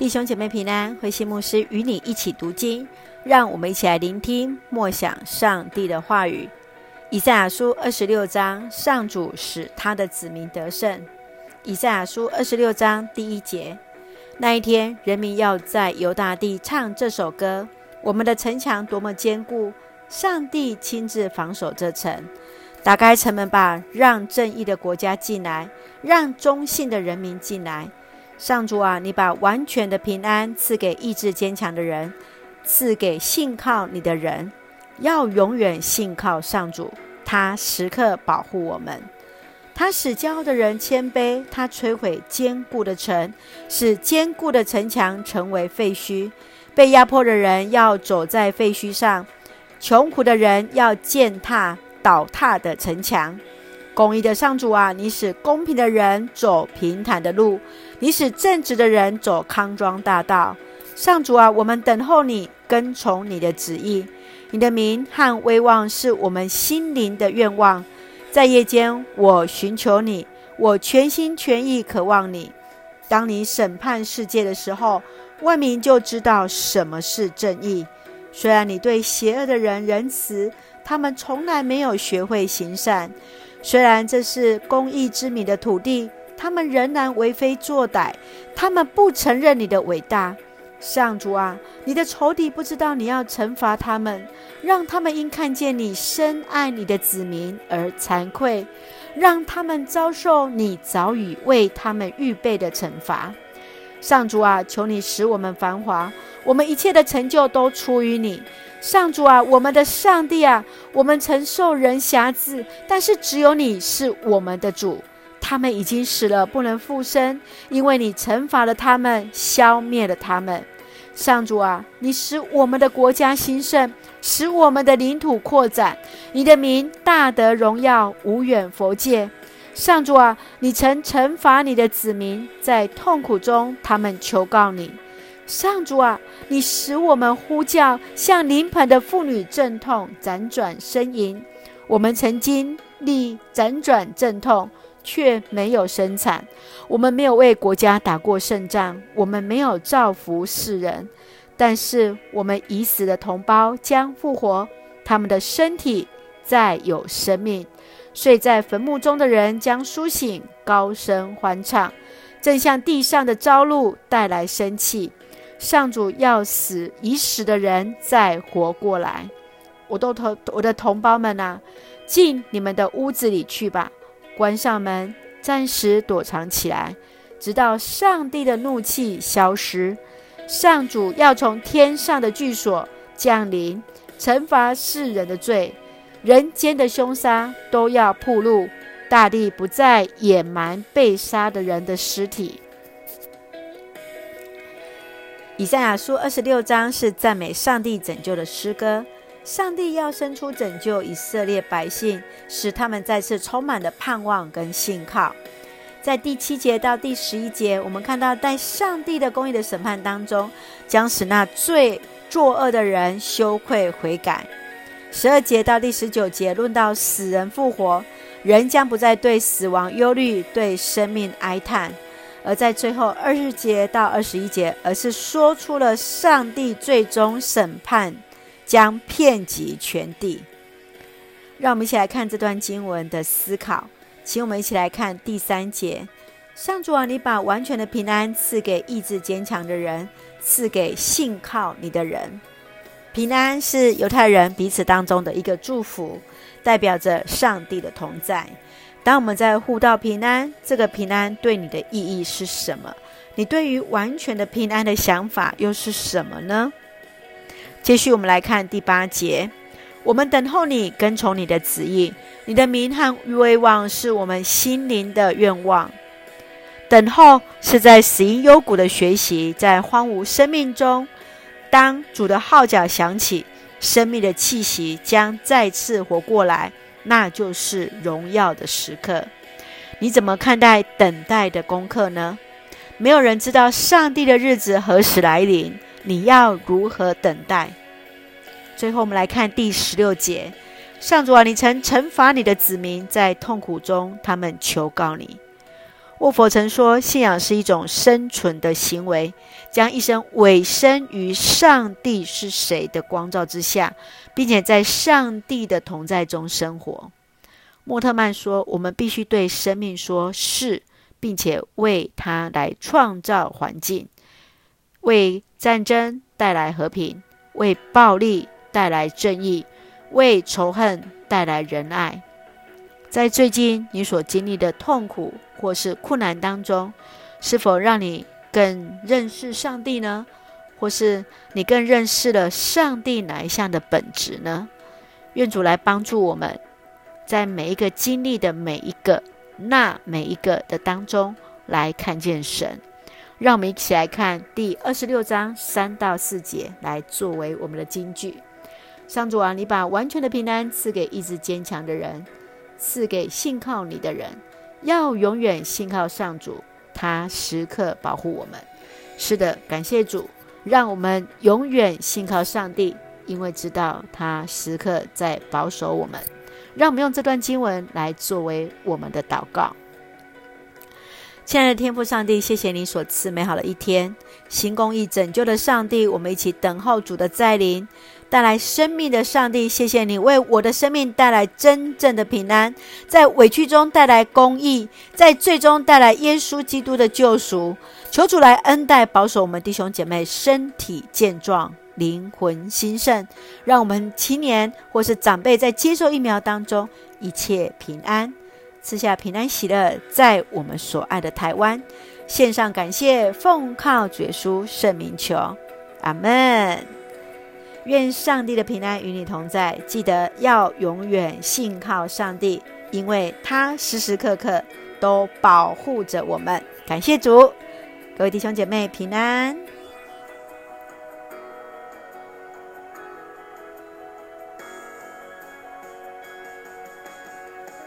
弟兄姐妹平安，慧馨牧师与你一起读经，让我们一起来聆听默想上帝的话语。以赛亚书二十六章，上主使他的子民得胜。以赛亚书二十六章第一节：那一天，人民要在犹大地唱这首歌：我们的城墙多么坚固！上帝亲自防守这城，打开城门吧，让正义的国家进来，让忠信的人民进来。上主啊，你把完全的平安赐给意志坚强的人，赐给信靠你的人。要永远信靠上主，他时刻保护我们。他使骄傲的人谦卑，他摧毁坚固的城，使坚固的城墙成为废墟。被压迫的人要走在废墟上，穷苦的人要践踏倒塌的城墙。公义的上主啊，你使公平的人走平坦的路，你使正直的人走康庄大道。上主啊，我们等候你，跟从你的旨意。你的名和威望是我们心灵的愿望。在夜间，我寻求你，我全心全意渴望你。当你审判世界的时候，万民就知道什么是正义。虽然你对邪恶的人仁慈，他们从来没有学会行善。虽然这是公义之民的土地，他们仍然为非作歹，他们不承认你的伟大。上主啊，你的仇敌不知道你要惩罚他们，让他们因看见你深爱你的子民而惭愧，让他们遭受你早已为他们预备的惩罚。上主啊，求你使我们繁华，我们一切的成就都出于你。上主啊，我们的上帝啊，我们曾受人挟制，但是只有你是我们的主。他们已经死了，不能复生，因为你惩罚了他们，消灭了他们。上主啊，你使我们的国家兴盛，使我们的领土扩展，你的名大得荣耀，无远佛界。上主啊，你曾惩罚你的子民，在痛苦中，他们求告你。上主啊，你使我们呼叫，像临盆的妇女阵痛，辗转呻吟。我们曾经历辗转阵痛，却没有生产。我们没有为国家打过胜仗，我们没有造福世人。但是我们已死的同胞将复活，他们的身体再有生命。睡在坟墓中的人将苏醒，高声欢唱，正向地上的朝露带来生气。上主要使已死的人再活过来。我都同我的同胞们啊，进你们的屋子里去吧，关上门，暂时躲藏起来，直到上帝的怒气消失。上主要从天上的居所降临，惩罚世人的罪，人间的凶杀都要暴露，大地不再掩埋被杀的人的尸体。以赛亚书二十六章是赞美上帝拯救的诗歌。上帝要伸出拯救以色列百姓，使他们再次充满了盼望跟信靠。在第七节到第十一节，我们看到在上帝的公义的审判当中，将使那最作恶的人羞愧悔改。十二节到第十九节论到死人复活，人将不再对死亡忧虑，对生命哀叹。而在最后二十节到二十一节，而是说出了上帝最终审判将遍及全地。让我们一起来看这段经文的思考，请我们一起来看第三节：上主啊，你把完全的平安赐给意志坚强的人，赐给信靠你的人。平安是犹太人彼此当中的一个祝福，代表着上帝的同在。当我们在互道平安，这个平安对你的意义是什么？你对于完全的平安的想法又是什么呢？继续，我们来看第八节：我们等候你，跟从你的旨意。你的名和威望是我们心灵的愿望。等候是在死荫幽谷的学习，在荒芜生命中，当主的号角响起，生命的气息将再次活过来。那就是荣耀的时刻。你怎么看待等待的功课呢？没有人知道上帝的日子何时来临，你要如何等待？最后，我们来看第十六节：上主啊，你曾惩罚你的子民，在痛苦中，他们求告你。沃佛曾说，信仰是一种生存的行为，将一生委身于上帝是谁的光照之下，并且在上帝的同在中生活。莫特曼说，我们必须对生命说是，并且为它来创造环境，为战争带来和平，为暴力带来正义，为仇恨带来仁爱。在最近你所经历的痛苦或是困难当中，是否让你更认识上帝呢？或是你更认识了上帝哪一项的本质呢？愿主来帮助我们，在每一个经历的每一个那每一个的当中来看见神。让我们一起来看第二十六章三到四节，来作为我们的金句。上主啊，你把完全的平安赐给意志坚强的人。赐给信靠你的人，要永远信靠上主，他时刻保护我们。是的，感谢主，让我们永远信靠上帝，因为知道他时刻在保守我们。让我们用这段经文来作为我们的祷告。亲爱的天父上帝，谢谢你所赐美好的一天，行公义拯救的上帝，我们一起等候主的再临。带来生命的上帝，谢谢你为我的生命带来真正的平安，在委屈中带来公义，在最终带来耶稣基督的救赎。求主来恩待保守我们弟兄姐妹身体健壮、灵魂兴盛，让我们青年或是长辈在接受疫苗当中一切平安，赐下平安喜乐，在我们所爱的台湾，献上感谢，奉靠主耶稣圣名求，阿门。愿上帝的平安与你同在，记得要永远信靠上帝，因为他时时刻刻都保护着我们。感谢主，各位弟兄姐妹平安。